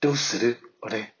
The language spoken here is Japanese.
どうする？俺。